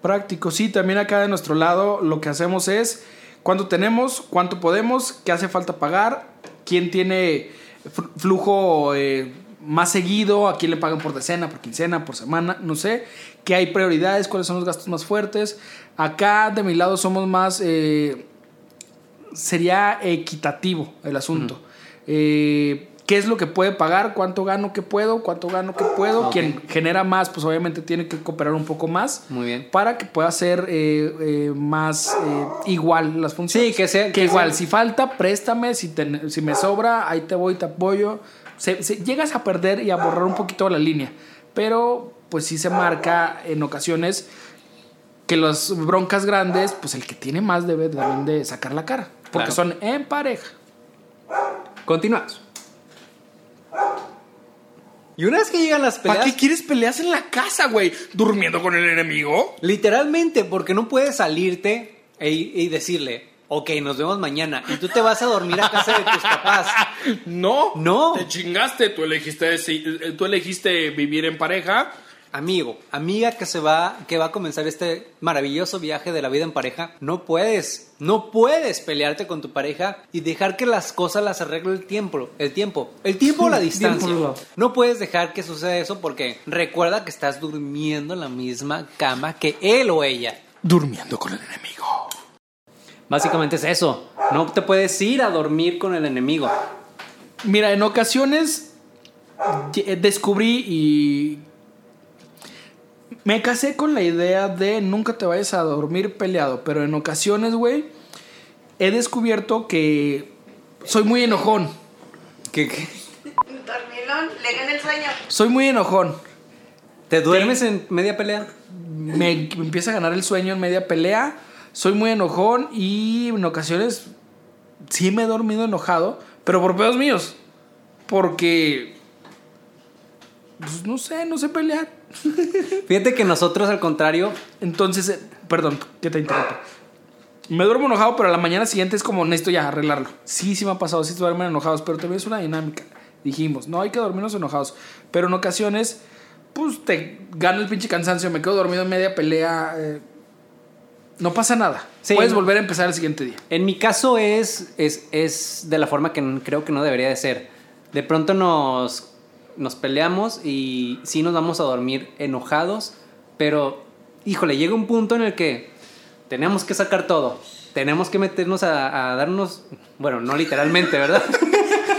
Práctico, sí. También acá de nuestro lado lo que hacemos es cuánto tenemos, cuánto podemos, qué hace falta pagar, quién tiene fl- flujo eh, más seguido, a quién le pagan por decena, por quincena, por semana, no sé. Qué hay prioridades, cuáles son los gastos más fuertes. Acá de mi lado somos más... eh, sería equitativo el asunto. Eh, ¿Qué es lo que puede pagar? ¿Cuánto gano? ¿Qué puedo? ¿Cuánto gano? ¿Qué puedo? Ok. Quien genera más, pues obviamente tiene que cooperar un poco más Muy bien. para que pueda ser eh, eh, más eh, igual las funciones. Sí, que sea- Que, que igual, sea- si falta, préstame, si, te- si me sobra, ahí te voy, te apoyo. Se, se- llegas a perder y a borrar un poquito la línea, pero pues sí se marca en ocasiones que las broncas grandes, pues el que tiene más debe también de sacar la cara, porque Claro. son en pareja. Continuamos. Y una vez que llegan las ¿Para peleas, qué quieres peleas en la casa, güey? ¿Durmiendo con el enemigo? literalmente, porque no puedes salirte e- y decirle, ok, nos vemos mañana, y tú te vas a dormir a casa de tus papás. No. No. Te chingaste. Tú elegiste, ese- tú elegiste vivir en pareja. Amigo, amiga que se va, que va a comenzar este maravilloso viaje de la vida en pareja, no puedes, no puedes pelearte con tu pareja y dejar que las cosas las arregle el tiempo, el tiempo, el tiempo o la distancia. No puedes dejar que suceda eso porque recuerda que estás durmiendo en la misma cama que él o ella. Durmiendo con el enemigo. Básicamente es eso. No te puedes ir a dormir con el enemigo. Mira, en ocasiones ye- descubrí y me casé con la idea de nunca te vayas a dormir peleado, pero en ocasiones, güey, he descubierto que soy muy enojón. ¿Qué, qué? Dormilón, le gana el sueño. Soy muy enojón. ¿Te duermes en media pelea? Me, me empieza a ganar el sueño en media pelea. Soy muy enojón y en ocasiones sí me he dormido enojado, pero por pedos míos. Porque, pues no sé, no sé pelear. Fíjate que nosotros, al contrario, Entonces, eh, perdón, que te interrumpo. Me duermo enojado, pero a la mañana siguiente es como necesito ya arreglarlo. Sí, sí me ha pasado, sí duermen enojados, pero también es una dinámica. Dijimos, no hay que dormirnos enojados. Pero en ocasiones, pues te gana el pinche cansancio, me quedo dormido en media pelea. eh, no pasa nada. Sí, Puedes no. volver a empezar el siguiente día. En mi caso es, es, es de la forma que creo que no debería de ser. De pronto nos, nos peleamos y sí nos vamos a dormir enojados, pero híjole, llega un punto en el que tenemos que sacar todo. Tenemos que meternos a, a darnos, bueno, no literalmente, ¿verdad?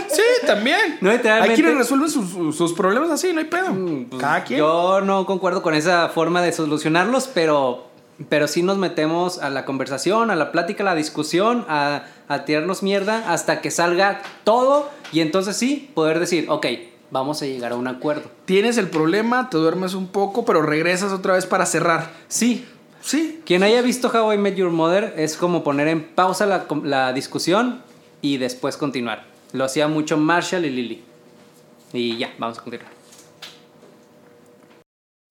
Sí, también. No, literalmente. Hay quienes resuelven sus, sus- sus problemas así, no hay pedo. Pues, Cada quien. Yo no concuerdo con esa forma de solucionarlos, pero, pero sí nos metemos a la conversación, a la plática, a la discusión, a, a tirarnos mierda hasta que salga todo y entonces sí poder decir, ok, vamos a llegar a un acuerdo. Tienes el problema, te duermes un poco, pero regresas otra vez para cerrar. Sí, Sí, quien haya visto How I Met Your Mother es como poner en pausa la, la discusión y después continuar. Lo hacía mucho Marshall y Lily. Y ya, vamos a continuar.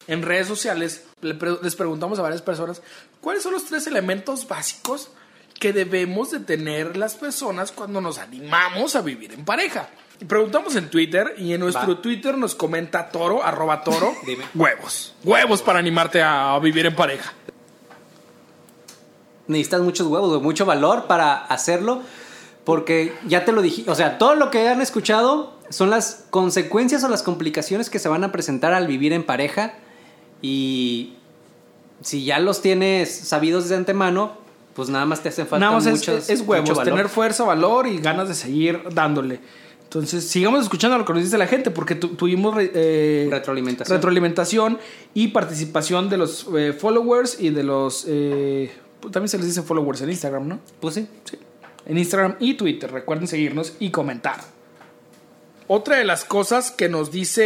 En redes sociales les preguntamos a varias personas cuáles son los tres elementos básicos que debemos de tener las personas cuando nos animamos a vivir en pareja. Preguntamos en Twitter y en nuestro Va. Twitter nos comenta Toro, arroba Toro, Dime. huevos. Huevos para animarte a vivir en pareja. necesitas muchos huevos, mucho valor para hacerlo, porque ya te lo dije, o sea, todo lo que han escuchado son las consecuencias o las complicaciones que se van a presentar al vivir en pareja y si ya los tienes sabidos de antemano, pues nada más te hacen falta Nada más es, muchos- es huevos, valor. tener fuerza, valor y ganas de seguir dándole. Entonces, sigamos escuchando lo que nos dice la gente, porque tu- tuvimos eh, Retroalimentación. retroalimentación y participación de los eh, followers y de los... eh, pues, también se les dice followers en Instagram, ¿no? Pues sí. Sí. En Instagram y Twitter. Recuerden seguirnos y comentar. Otra de las cosas que nos dice...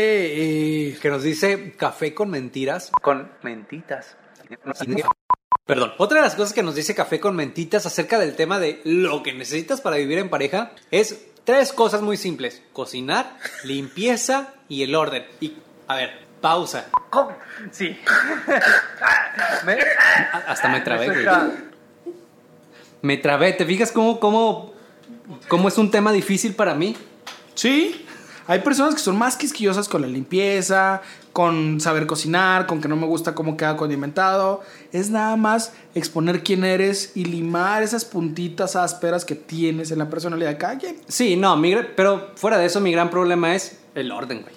eh, que nos dice café con mentiras. Con mentitas. Perdón. Otra de las cosas que nos dice Café con Mentitas acerca del tema de lo que necesitas para vivir en pareja es tres cosas muy simples. Cocinar, limpieza y el orden. Y, a ver, pausa. sí. A- Hasta me trabé, güey. Me trabé. ¿Te fijas cómo, cómo, cómo es un tema difícil para mí? Sí. Hay personas que son más quisquillosas con la limpieza, con saber cocinar, con que no me gusta cómo queda condimentado. Es nada más exponer quién eres y limar esas puntitas ásperas que tienes en la personalidad de cada quien. Sí, no, mi pero fuera de eso, mi gran problema es el orden, güey.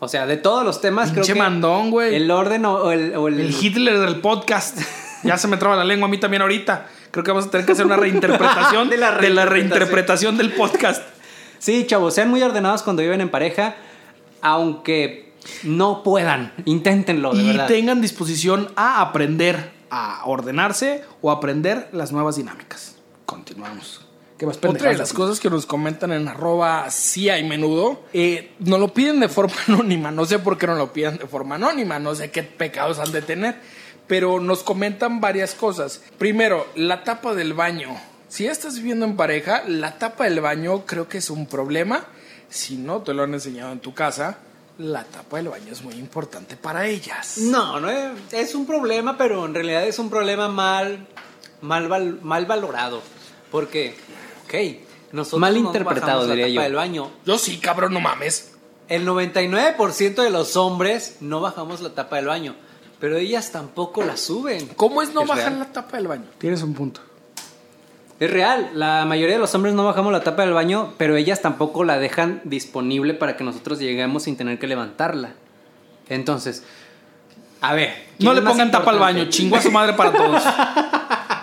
O sea, de todos los temas, creo que mandón, güey. el orden o, o el, o el- El Hitler del podcast. Ya se me traba la lengua a mí también ahorita. Creo que vamos a tener que hacer una reinterpretación De de la reinterpretación del podcast. Sí, chavos, sean muy ordenados cuando viven en pareja, aunque no puedan, inténtenlo, de y verdad. tengan disposición a aprender a ordenarse o aprender las nuevas dinámicas. Continuamos. ¿Qué más Otra de las cosas que nos comentan en arroba sí hay menudo, eh, nos lo piden de forma anónima. No sé por qué no lo piden de forma anónima, no sé qué pecados han de tener, pero nos comentan varias cosas. Primero, la tapa del baño. Si ya estás viviendo en pareja, la tapa del baño creo que es un problema. Si no te lo han enseñado en tu casa, La tapa del baño es muy importante para ellas. No, no es, es un problema, pero en realidad es un problema mal, mal, val- mal valorado. Porque, ok, nosotros Mal no interpretado, bajamos la diría tapa yo. del baño. Yo sí, cabrón, no mames. El 99% de los hombres no bajamos la tapa del baño, pero ellas tampoco la suben. ¿Cómo es no Es bajar real. la tapa del baño? Tienes un punto. Es real, la mayoría de los hombres no bajamos la tapa del baño, pero ellas tampoco la dejan disponible para que nosotros lleguemos sin tener que levantarla. Entonces, a ver. ¿quién No le es pongan tapa al baño, chingo a su madre para todos.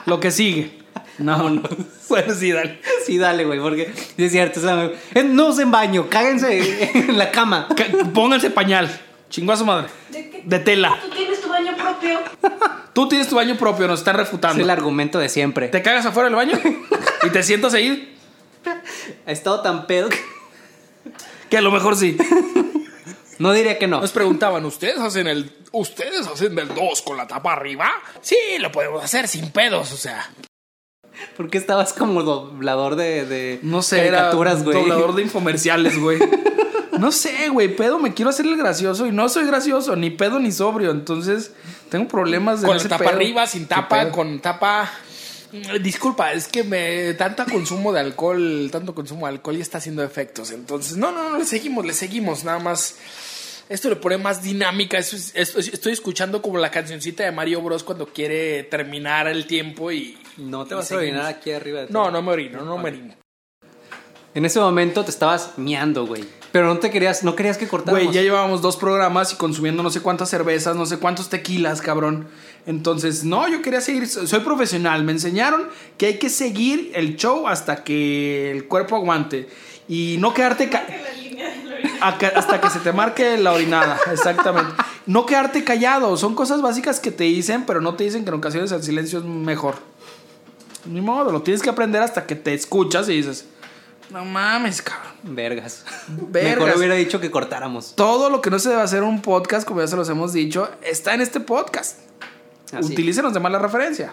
Lo que sigue. No, no. Bueno, sí, dale. Sí, dale, güey, porque es cierto. o sea, eh, no usen baño, cáguense en la cama. Ca- Pónganse pañal. Chingo a su madre. ¿De qué? De tela. Tú propio. Tú tienes tu baño propio, nos están Es refutando. el argumento de siempre. Te cagas afuera del baño y te sientas ahí, Ha estado tan pedo que que a lo mejor sí. no diría que no. Nos preguntaban, ¿ustedes hacen el ustedes hacen del 2 con la tapa arriba? Sí, lo podemos hacer sin pedos, o sea. ¿Por qué estabas como doblador de, de No sé, caricaturas, güey? doblador de infomerciales, güey. No sé, güey, pedo, me quiero hacer el gracioso y no soy gracioso, ni pedo ni sobrio, entonces tengo problemas de Con ese tapa pedo. arriba, sin ¿Qué tapa, con tapa. Disculpa, es que me tanto consumo de alcohol, tanto consumo de alcohol y está haciendo efectos. Entonces, no, no, no, le seguimos, le seguimos, nada más. Esto le pone más dinámica. Eso es- esto- estoy escuchando como la cancioncita de Mario Bros. cuando quiere terminar el tiempo y. No te y vas a orinar aquí arriba de. No, no me orino, no me orino. En ese momento te estabas miando, güey. Pero no te querías, no querías que cortáramos. Güey, ya llevábamos dos programas y consumiendo no sé cuántas cervezas, no sé cuántos tequilas, cabrón. Entonces, no, yo quería seguir, soy profesional. Me enseñaron que hay que seguir el show hasta que el cuerpo aguante. Y no quedarte... ca- hasta que se te marque la orinada, exactamente. No quedarte callado, son cosas básicas que te dicen, pero no te dicen que en ocasiones el silencio es mejor. Ni modo, lo tienes que aprender hasta que te escuchas y dices, no mames, cabrón. Vergas. Vergas. Mejor hubiera dicho que cortáramos. Todo lo que no se debe hacer en un podcast, como ya se los hemos dicho, está en este podcast. Así. Utilícenos de mala referencia.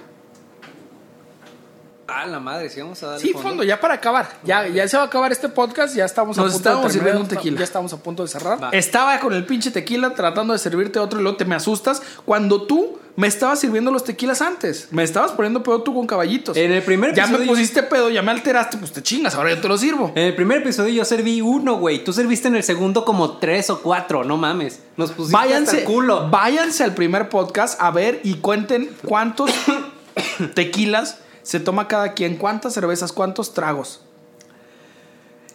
Ah, la madre, sí vamos a darle Sí, fondo, ya para acabar. Ya, ya se va a acabar este podcast, ya estamos Nos a punto de terminar, sirviendo un tequila. Ya estamos a punto de cerrar. Va. Estaba con el pinche tequila tratando de servirte otro y luego te me asustas cuando tú me estabas sirviendo los tequilas antes. Me estabas poniendo pedo tú con caballitos. En el primer Ya me episodio- pusiste pedo, ya me alteraste, pues te chingas, ahora yo te lo sirvo. En el primer episodio yo serví uno, güey. Tú serviste en el segundo como tres o cuatro, no mames. Nos pusiste hasta Váyanse, el culo. váyanse al primer podcast a ver y cuenten cuántos tequilas se toma cada quien, cuántas cervezas, cuántos tragos.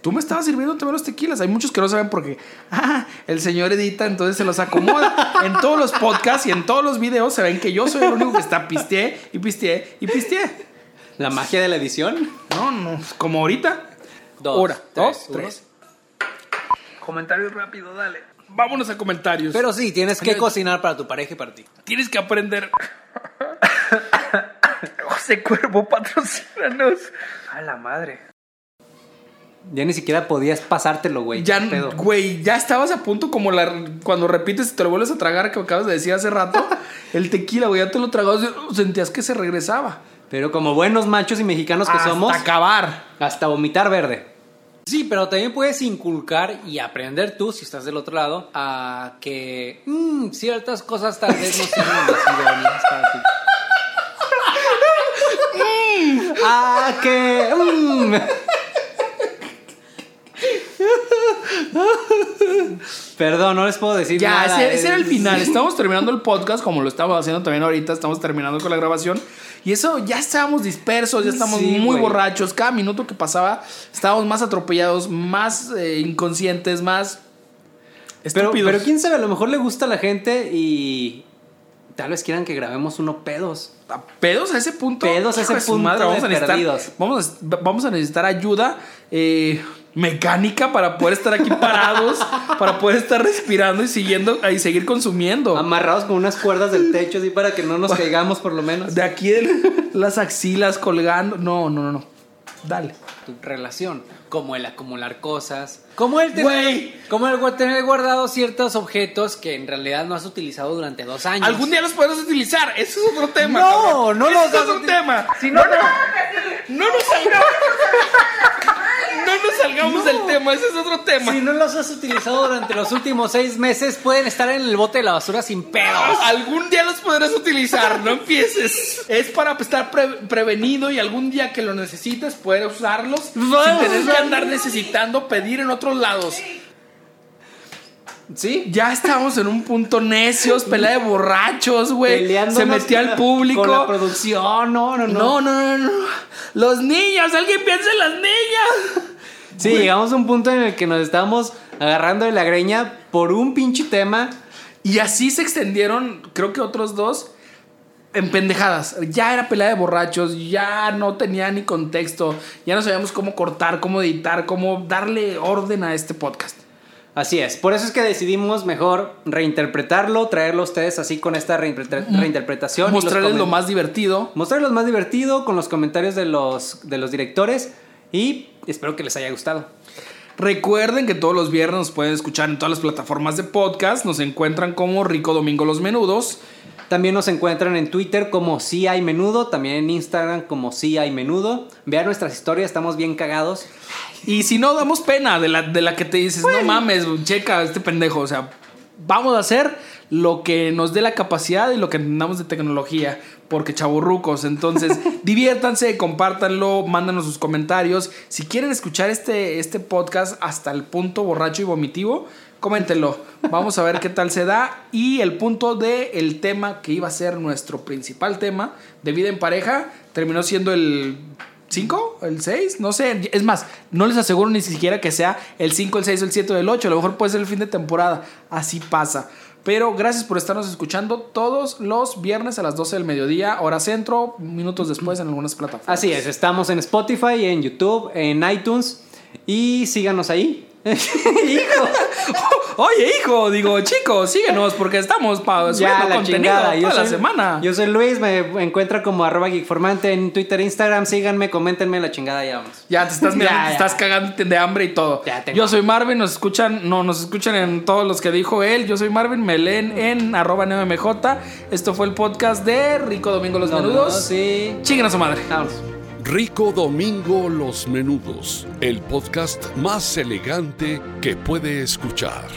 Tú me estabas sirviendo también los tequilas. Hay muchos que no saben porque ah, el señor edita, entonces se los acomoda. en todos los podcasts y en todos los videos se ven que yo soy el único que está pisteé y pisteé y pisteé. La magia de la edición. No, no, como ahorita. Dos, Hora, tres, dos, tres. Comentarios rápido, dale. Vámonos a comentarios. Pero sí, tienes que cocinar para tu pareja y para ti. Tienes que aprender. José Cuervo, patrocínanos. A la madre. Ya ni siquiera podías pasártelo, güey. Ya, güey, ya estabas a punto como la, cuando repites y te lo vuelves a tragar, que acabas de decir hace rato. el tequila, güey, ya te lo tragabas, sentías que se regresaba. Pero como buenos machos y mexicanos que Hasta somos, acabar. hasta vomitar verde. Sí, pero también puedes inculcar y aprender tú, si estás del otro lado, a que mm, ciertas cosas tal vez no sean las idóneas para ti. ¡Ah, que! mm. Perdón, no les puedo decir Ya, nada. ese, ese era el Es- final. Estamos terminando el podcast, como lo estamos haciendo también ahorita. Estamos terminando con la grabación. Y eso, ya estábamos dispersos, ya estamos Sí, muy borrachos. Cada minuto que pasaba, estábamos más atropellados, más eh, inconscientes, más estúpidos. pero quién sabe, a lo mejor le gusta a la gente y tal vez quieran que grabemos uno pedos. pedos a ese punto. Pedos a ese de punto de vamos a necesitar. Vamos a, vamos a necesitar ayuda eh, mecánica para poder estar aquí parados, para poder estar respirando y siguiendo y seguir consumiendo. Amarrados con unas cuerdas del techo así para que no nos caigamos por lo menos. De aquí el- las axilas colgando. No, no, no, no. Dale. Tu relación, como el acumular cosas, como el tener, como el tener guardado ciertos objetos que en realidad no has utilizado durante dos años. Algún día los podemos utilizar. Eso es otro tema. No, cabrón. no los es otro tema. Si no, no. No nos salgamos. No no nos salgamos del tema, ese es otro tema. Si no los has utilizado durante los últimos seis meses, pueden estar en el bote de la basura sin pedos. Algún día los podrás utilizar, no empieces. Es para estar pre- prevenido y algún día que lo necesites poder usarlos sin tener que andar necesitando pedir en otros lados. Sí, ya estábamos en un punto necios, pelea de borrachos, güey. Se metía al público. Con la producción, no, no, no. No, no, no, no. Los niños, alguien piensa en las niñas. Sí, llegamos a un punto en el que nos estábamos agarrando de la greña por un pinche tema. Y así se extendieron, creo que otros dos, en pendejadas. Ya era pelea de borrachos, ya no tenía ni contexto, ya no sabíamos cómo cortar, cómo editar, cómo darle orden a este podcast. Así es, por eso es que decidimos mejor reinterpretarlo, traerlo a ustedes así con esta reinterpre- reinterpretación. y Mostrarles lo más divertido. Mostrarles más divertido con los comentarios de los, de los directores y espero que les haya gustado. Recuerden que todos los viernes nos pueden escuchar en todas las plataformas de podcast. Nos encuentran como Rico Domingo Los Menudos. También nos encuentran en Twitter como Sí hay menudo, también en Instagram como Sí hay menudo. Vean nuestras historias, estamos bien cagados. Y si no, damos pena de la, de la que te dices, no mames, checa este pendejo. O sea, vamos a hacer lo que nos dé la capacidad y lo que entendamos de tecnología. Porque chaburrucos. Entonces, diviértanse, compártanlo, mándanos sus comentarios. Si quieren escuchar este, este podcast hasta el punto borracho y vomitivo, coméntenlo. Vamos a ver qué tal se da. Y el punto de el tema que iba a ser nuestro principal tema de vida en pareja terminó siendo el 5, el 6, no sé. Es más, no les aseguro ni siquiera que sea el 5, el 6 o el 7 o el 8. A lo mejor puede ser el fin de temporada. Así pasa. Pero gracias por estarnos escuchando todos los viernes a las 12 del mediodía, hora centro, minutos después en algunas plataformas. Así es, estamos en Spotify, en YouTube, en iTunes y síganos ahí. Hijo, Oye, hijo, digo, chicos, síguenos porque estamos para ya la contenido chingada. toda la soy, semana. Yo soy Luis, me encuentra como arroba geekformante en Twitter, Instagram. Síganme, coméntenme la chingada, ya vamos. Ya te estás, mirando, Ya, te ya. estás cagando de hambre y todo. Ya Yo soy Marvin, nos escuchan, no, nos escuchan en todos los que dijo él. Yo soy Marvin, me leen en arroba NMJ. Esto fue el podcast de Rico Domingo Los No, Menudos. no, sí. Chinguen a su madre. Vámonos. Rico Domingo Los Menudos, el podcast más elegante que puede escuchar.